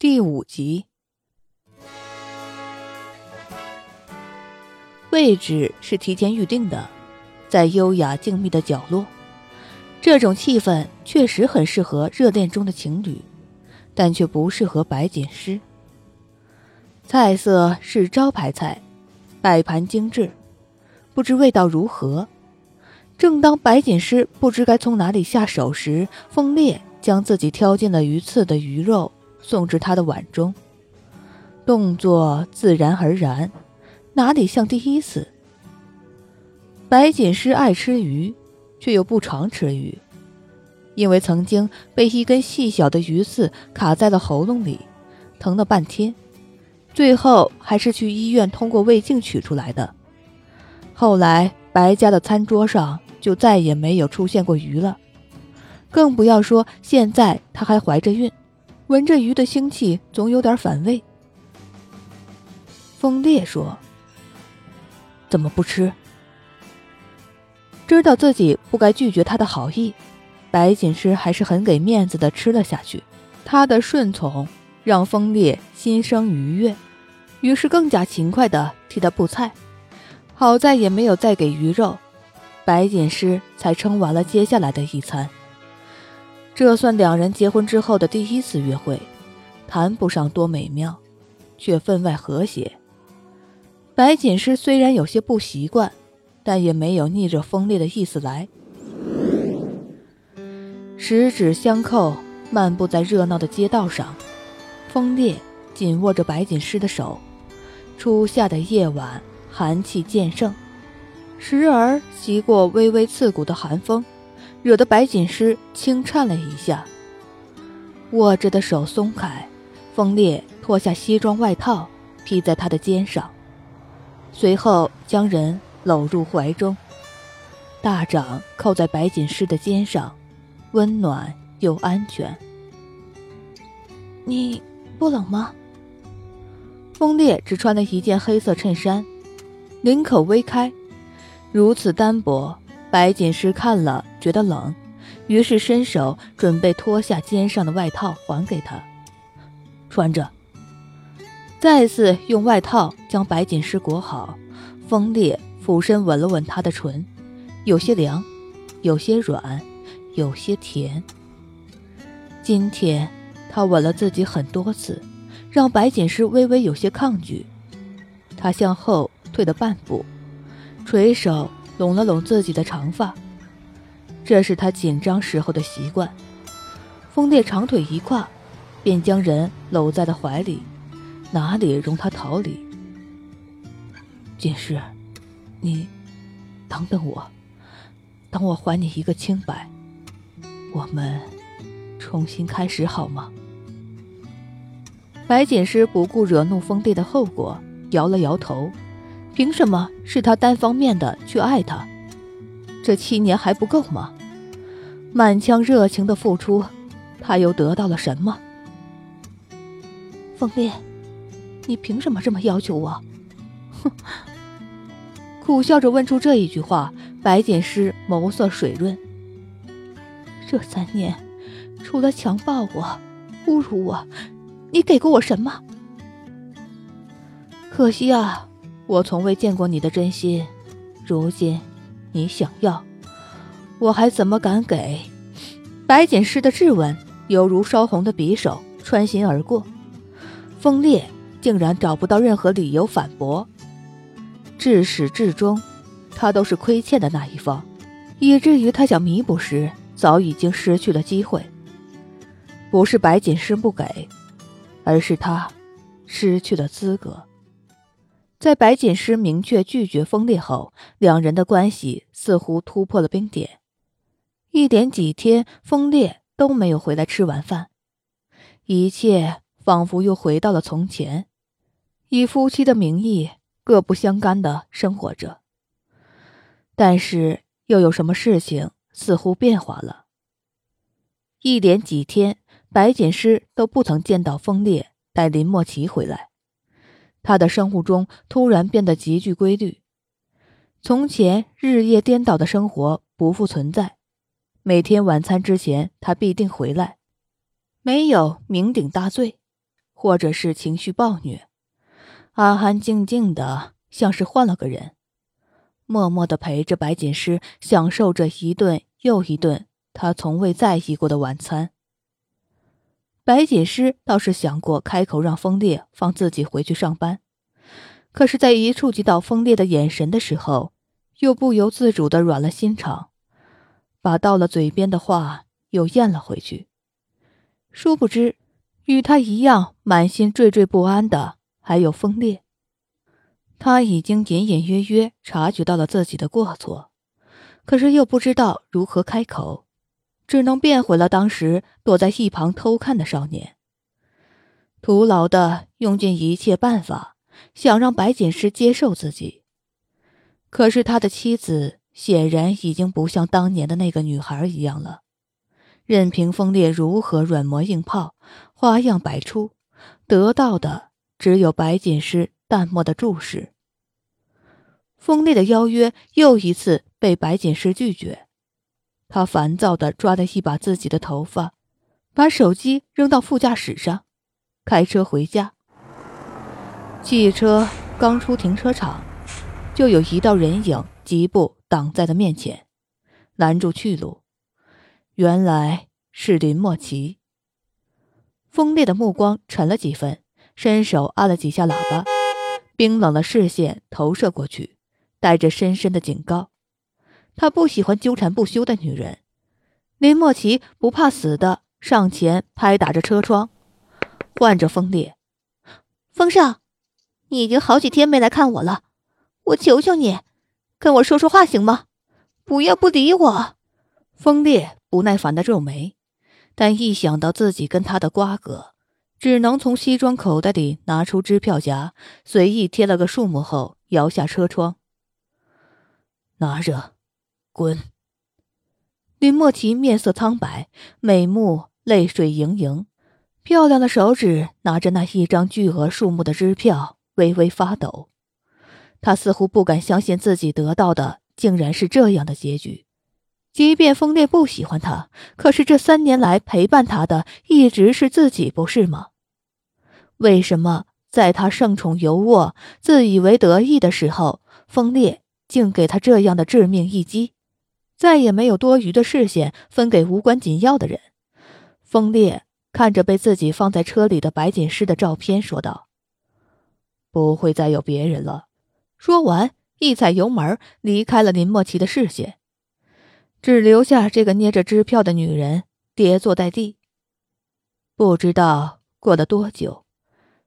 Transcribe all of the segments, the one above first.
第五集，位置是提前预定的，在优雅静谧的角落。这种气氛确实很适合热恋中的情侣，但却不适合白锦诗。菜色是招牌菜，摆盘精致，不知味道如何。正当白锦诗不知该从哪里下手时，风烈将自己挑进了鱼刺的鱼肉送至他的碗中，动作自然而然，哪里像第一次？白锦诗爱吃鱼。却又不常吃鱼，因为曾经被一根细小的鱼刺卡在了喉咙里，疼了半天，最后还是去医院通过胃镜取出来的。后来白家的餐桌上就再也没有出现过鱼了，更不要说现在她还怀着孕，闻着鱼的腥气总有点反胃。风烈说：“怎么不吃？”知道自己不该拒绝他的好意，白锦诗还是很给面子的吃了下去。他的顺从让风烈心生愉悦，于是更加勤快的替他布菜。好在也没有再给鱼肉，白锦诗才撑完了接下来的一餐。这算两人结婚之后的第一次约会，谈不上多美妙，却分外和谐。白锦诗虽然有些不习惯。但也没有逆着风烈的意思来，十指相扣，漫步在热闹的街道上。风烈紧握着白锦诗的手，初夏的夜晚，寒气渐盛，时而袭过微微刺骨的寒风，惹得白锦诗轻颤了一下。握着的手松开，风烈脱下西装外套披在他的肩上，随后将人。搂入怀中，大掌扣在白锦诗的肩上，温暖又安全。你不冷吗？风烈只穿了一件黑色衬衫，领口微开，如此单薄，白锦诗看了觉得冷，于是伸手准备脱下肩上的外套还给他，穿着。再次用外套将白锦诗裹好，风烈。俯身吻了吻她的唇，有些凉，有些软，有些甜。今天他吻了自己很多次，让白锦诗微微有些抗拒。他向后退了半步，垂手拢了拢自己的长发，这是他紧张时候的习惯。风烈长腿一跨，便将人搂在了怀里，哪里容他逃离？锦诗。你，等等我，等我还你一个清白，我们重新开始好吗？白锦诗不顾惹怒风烈的后果，摇了摇头。凭什么是他单方面的去爱他？这七年还不够吗？满腔热情的付出，他又得到了什么？风烈，你凭什么这么要求我？哼！苦笑着问出这一句话，白锦诗眸色水润。这三年，除了强暴我、侮辱我，你给过我什么？可惜啊，我从未见过你的真心。如今，你想要，我还怎么敢给？白锦诗的质问犹如烧红的匕首穿心而过，风烈竟然找不到任何理由反驳。至始至终，他都是亏欠的那一方，以至于他想弥补时，早已经失去了机会。不是白锦诗不给，而是他失去了资格。在白锦诗明确拒绝风烈后，两人的关系似乎突破了冰点。一连几天，风烈都没有回来吃晚饭，一切仿佛又回到了从前，以夫妻的名义。各不相干的生活着，但是又有什么事情似乎变化了？一连几天，白锦诗都不曾见到风烈带林墨琪回来，他的生物钟突然变得极具规律，从前日夜颠倒的生活不复存在。每天晚餐之前，他必定回来，没有酩酊大醉，或者是情绪暴虐，安安静静的，像是换了个人，默默的陪着白锦诗享受着一顿又一顿他从未在意过的晚餐。白锦诗倒是想过开口让风烈放自己回去上班，可是，在一触及到风烈的眼神的时候，又不由自主的软了心肠，把到了嘴边的话又咽了回去。殊不知。与他一样满心惴惴不安的还有风烈。他已经隐隐约约察觉到了自己的过错，可是又不知道如何开口，只能变回了当时躲在一旁偷看的少年，徒劳的用尽一切办法想让白锦诗接受自己。可是他的妻子显然已经不像当年的那个女孩一样了。任凭风烈如何软磨硬泡，花样百出，得到的只有白锦诗淡漠的注视。风烈的邀约又一次被白锦诗拒绝，他烦躁的抓了一把自己的头发，把手机扔到副驾驶上，开车回家。汽车刚出停车场，就有一道人影疾步挡在了面前，拦住去路。原来是林莫奇。锋烈的目光沉了几分，伸手按了几下喇叭，冰冷的视线投射过去，带着深深的警告。他不喜欢纠缠不休的女人。林莫奇不怕死的上前拍打着车窗，唤着锋烈：“风少，你已经好几天没来看我了，我求求你，跟我说说话行吗？不要不理我。”风烈。不耐烦的皱眉，但一想到自己跟他的瓜葛，只能从西装口袋里拿出支票夹，随意贴了个数目后，摇下车窗：“拿着，滚。”林莫奇面色苍白，美目泪水盈盈，漂亮的手指拿着那一张巨额数目的支票，微微发抖。他似乎不敢相信自己得到的竟然是这样的结局。即便风烈不喜欢他，可是这三年来陪伴他的一直是自己，不是吗？为什么在他盛宠尤渥、自以为得意的时候，风烈竟给他这样的致命一击？再也没有多余的视线分给无关紧要的人。风烈看着被自己放在车里的白锦诗的照片，说道：“不会再有别人了。”说完，一踩油门，离开了林莫奇的视线。只留下这个捏着支票的女人跌坐在地。不知道过了多久，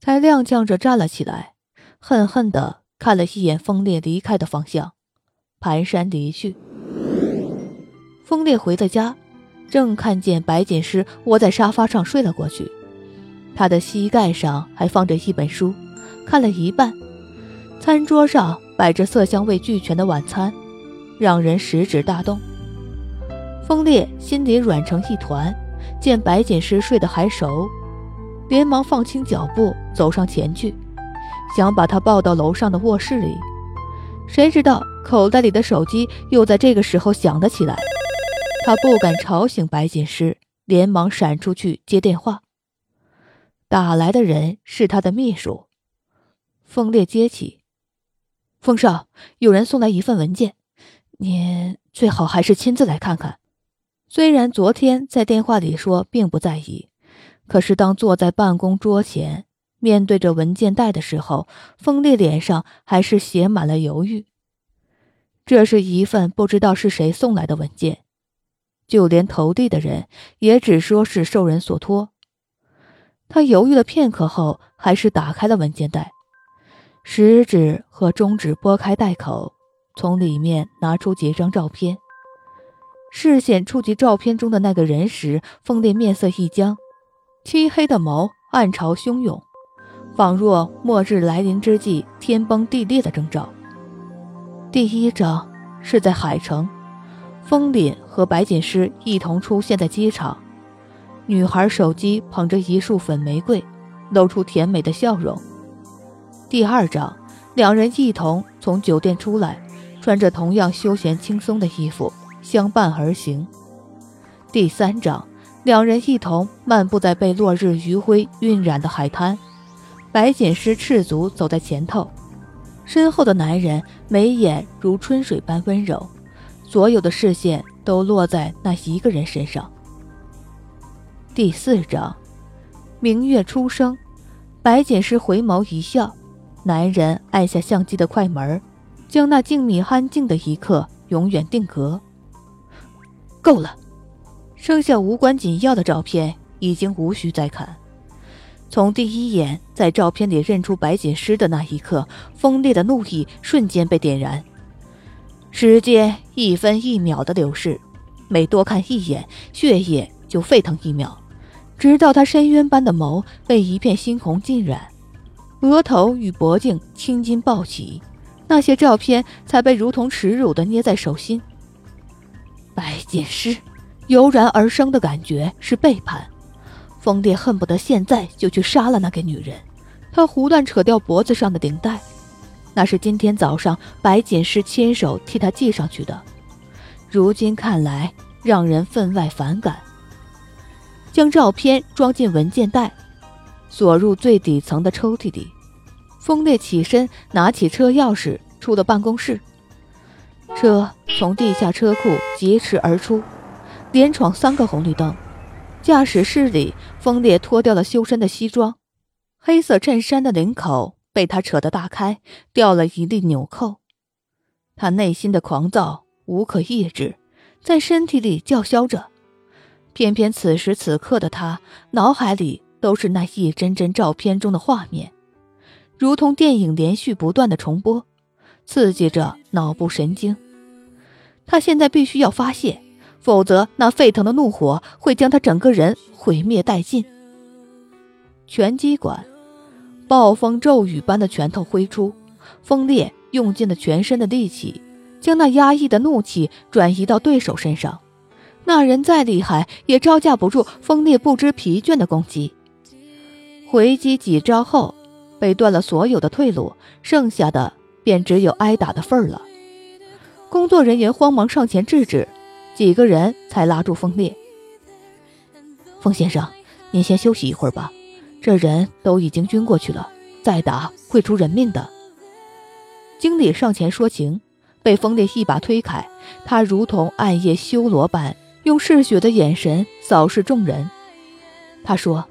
才踉跄着站了起来，恨恨地看了一眼风烈离开的方向，蹒跚离去。风烈回了家，正看见白锦诗窝在沙发上睡了过去，他的膝盖上还放着一本书，看了一半。餐桌上摆着色香味俱全的晚餐，让人食指大动。风烈心里软成一团，见白锦诗睡得还熟，连忙放轻脚步走上前去，想把她抱到楼上的卧室里。谁知道口袋里的手机又在这个时候响了起来，他不敢吵醒白锦诗，连忙闪出去接电话。打来的人是他的秘书。风烈接起：“风少，有人送来一份文件，您最好还是亲自来看看。”虽然昨天在电话里说并不在意，可是当坐在办公桌前面对着文件袋的时候，风烈脸上还是写满了犹豫。这是一份不知道是谁送来的文件，就连投递的人也只说是受人所托。他犹豫了片刻后，还是打开了文件袋，食指和中指拨开袋口，从里面拿出几张照片。视线触及照片中的那个人时，风烈面色一僵，漆黑的眸暗潮汹涌，仿若末日来临之际天崩地裂的征兆。第一张是在海城，风凛和白锦诗一同出现在机场，女孩手机捧着一束粉玫瑰，露出甜美的笑容。第二章，两人一同从酒店出来，穿着同样休闲轻松的衣服。相伴而行。第三章，两人一同漫步在被落日余晖晕染的海滩，白锦诗赤足走在前头，身后的男人眉眼如春水般温柔，所有的视线都落在那一个人身上。第四章，明月初升，白锦诗回眸一笑，男人按下相机的快门，将那静谧安静的一刻永远定格。够了。剩下无关紧要的照片已经无需再看。从第一眼在照片里认出白锦诗的那一刻，锋烈的怒意瞬间被点燃。时间一分一秒的流逝，每多看一眼，血液就沸腾一秒，直到他深渊般的眸被一片猩红浸染，额头与脖颈青筋暴起，那些照片才被如同耻辱的捏在手心。白锦诗。油然而生的感觉是背叛，风烈恨不得现在就去杀了那个女人。他胡乱扯掉脖子上的顶带，那是今天早上白锦诗亲手替他系上去的，如今看来让人分外反感。将照片装进文件袋，锁入最底层的抽屉里。风烈起身，拿起车钥匙，出了办公室。车从地下车库疾驰而出。连闯三个红绿灯，驾驶室里，风烈脱掉了修身的西装，黑色衬衫的领口被他扯得大开，掉了一粒纽扣。他内心的狂躁无可抑制，在身体里叫嚣着。偏偏此时此刻的他，脑海里都是那一帧帧照片中的画面，如同电影连续不断的重播，刺激着脑部神经。他现在必须要发泄。否则，那沸腾的怒火会将他整个人毁灭殆尽。拳击馆，暴风骤雨般的拳头挥出，风烈用尽了全身的力气，将那压抑的怒气转移到对手身上。那人再厉害，也招架不住风烈不知疲倦的攻击。回击几招后，被断了所有的退路，剩下的便只有挨打的份儿了。工作人员慌忙上前制止。几个人才拉住风烈。风先生，您先休息一会儿吧，这人都已经晕过去了，再打会出人命的。经理上前说情，被风烈一把推开。他如同暗夜修罗般，用嗜血的眼神扫视众人。他说：“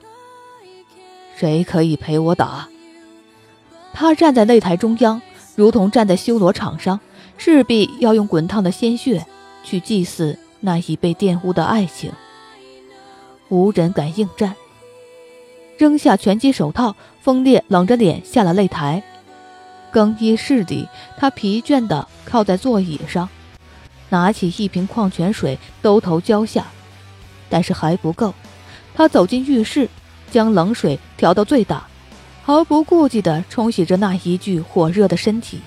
谁可以陪我打？”他站在擂台中央，如同站在修罗场上，势必要用滚烫的鲜血。去祭祀那已被玷污的爱情，无人敢应战。扔下拳击手套，风烈冷着脸下了擂台。更衣室里，他疲倦地靠在座椅上，拿起一瓶矿泉水兜头浇下，但是还不够。他走进浴室，将冷水调到最大，毫不顾忌地冲洗着那一具火热的身体。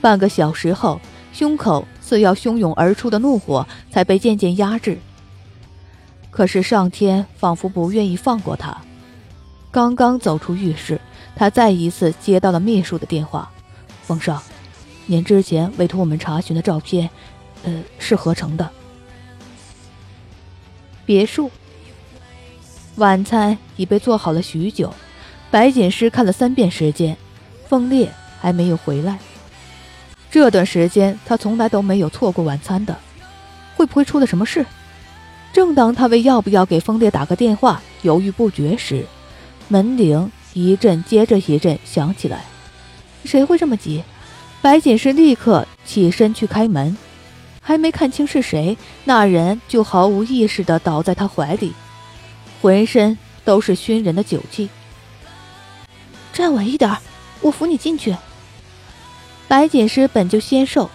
半个小时后，胸口。似要汹涌而出的怒火才被渐渐压制。可是上天仿佛不愿意放过他。刚刚走出浴室，他再一次接到了秘书的电话：“冯少，您之前委托我们查询的照片，呃，是合成的。”别墅，晚餐已被做好了许久。白锦诗看了三遍时间，风烈还没有回来。这段时间，他从来都没有错过晚餐的。会不会出了什么事？正当他为要不要给风烈打个电话犹豫不决时，门铃一阵接着一阵响起来。谁会这么急？白锦诗立刻起身去开门，还没看清是谁，那人就毫无意识地倒在他怀里，浑身都是熏人的酒气。站稳一点，我扶你进去。白锦诗本就纤瘦，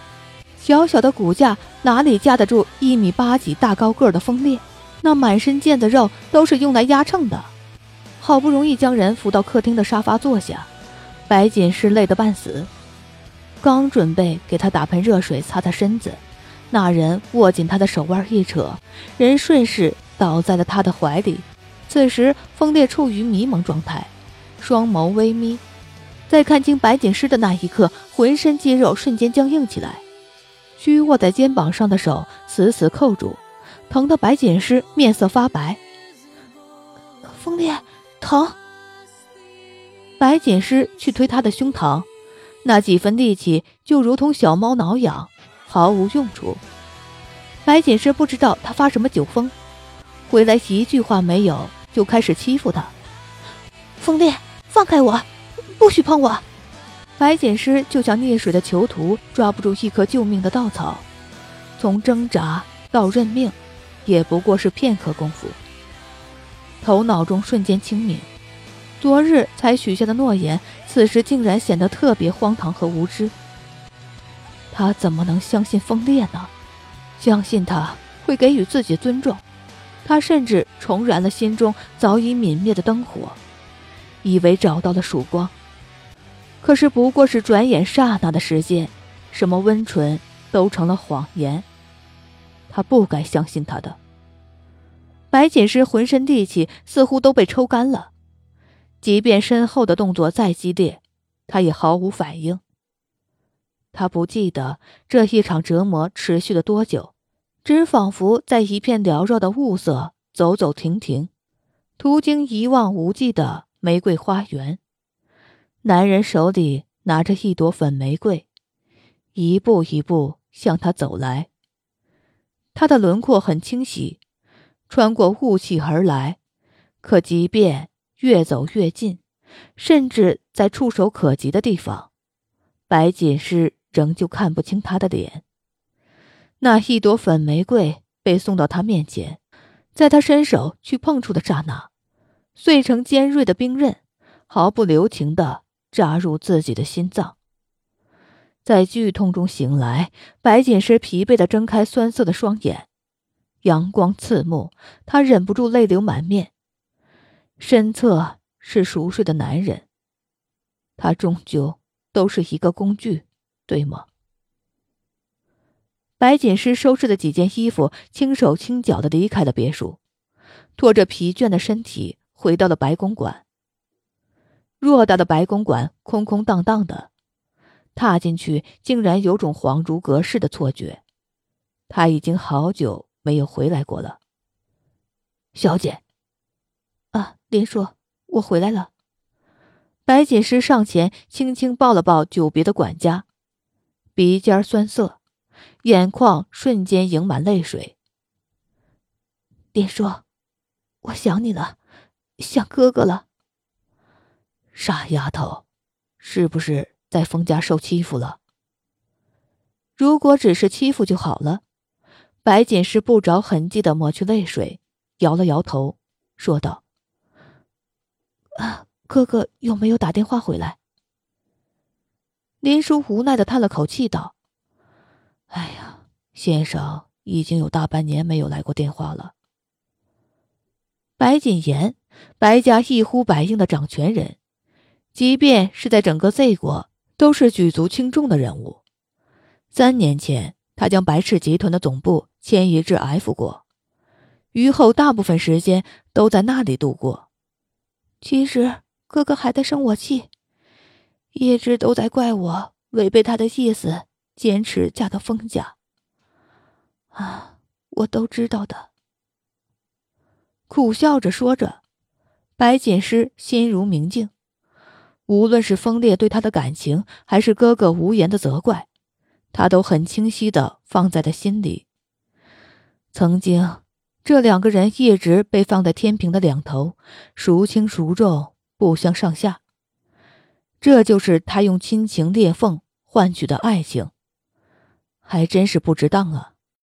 小小的骨架哪里架得住一米八几大高个的风烈？那满身腱子肉都是用来压秤的。好不容易将人扶到客厅的沙发坐下，白锦诗累得半死，刚准备给他打盆热水擦擦身子，那人握紧他的手腕一扯，人顺势倒在了他的怀里。此时风烈处于迷蒙状态，双眸微眯。在看清白锦诗的那一刻，浑身肌肉瞬间僵硬起来，虚握在肩膀上的手死死扣住，疼得白锦诗面色发白。风烈，疼！白锦诗去推他的胸膛，那几分力气就如同小猫挠痒，毫无用处。白锦诗不知道他发什么酒疯，回来一句话没有，就开始欺负他。风烈，放开我，不许碰我！白锦诗就像溺水的囚徒，抓不住一颗救命的稻草，从挣扎到认命，也不过是片刻功夫。头脑中瞬间清明，昨日才许下的诺言，此时竟然显得特别荒唐和无知。他怎么能相信风烈呢？相信他会给予自己尊重？他甚至重燃了心中早已泯灭的灯火，以为找到了曙光。可是不过是转眼刹那的时间，什么温存都成了谎言。他不该相信他的。白锦诗浑身力气似乎都被抽干了，即便身后的动作再激烈，他也毫无反应。他不记得这一场折磨持续了多久，只仿佛在一片缭绕的雾色走走停停，途经一望无际的玫瑰花园。男人手里拿着一朵粉玫瑰，一步一步向他走来。他的轮廓很清晰，穿过雾气而来。可即便越走越近，甚至在触手可及的地方，白锦诗仍旧看不清他的脸。那一朵粉玫瑰被送到他面前，在他伸手去碰触的刹那，碎成尖锐的冰刃，毫不留情的。扎入自己的心脏，在剧痛中醒来，白锦诗疲惫的睁开酸涩的双眼，阳光刺目，她忍不住泪流满面。身侧是熟睡的男人，他终究都是一个工具，对吗？白锦诗收拾了几件衣服，轻手轻脚的离开了别墅，拖着疲倦的身体回到了白公馆。偌大的白公馆空空荡荡的，踏进去竟然有种恍如隔世的错觉。他已经好久没有回来过了。小姐，啊，林叔，我回来了。白锦诗上前轻轻抱了抱久别的管家，鼻尖酸涩，眼眶瞬间盈满泪水。林叔，我想你了，想哥哥了。傻丫头，是不是在封家受欺负了？如果只是欺负就好了。白锦诗不着痕迹的抹去泪水，摇了摇头，说道：“啊，哥哥有没有打电话回来？”林叔无奈的叹了口气，道：“哎呀，先生已经有大半年没有来过电话了。”白谨言，白家一呼百应的掌权人。即便是在整个 Z 国，都是举足轻重的人物。三年前，他将白氏集团的总部迁移至 F 国，余后大部分时间都在那里度过。其实，哥哥还在生我气，一直都在怪我违背他的意思，坚持嫁到封家。啊，我都知道的。苦笑着说着，白锦诗心如明镜。无论是风烈对他的感情，还是哥哥无言的责怪，他都很清晰的放在了心里。曾经，这两个人一直被放在天平的两头，孰轻孰重，不相上下。这就是他用亲情裂缝换取的爱情，还真是不值当啊。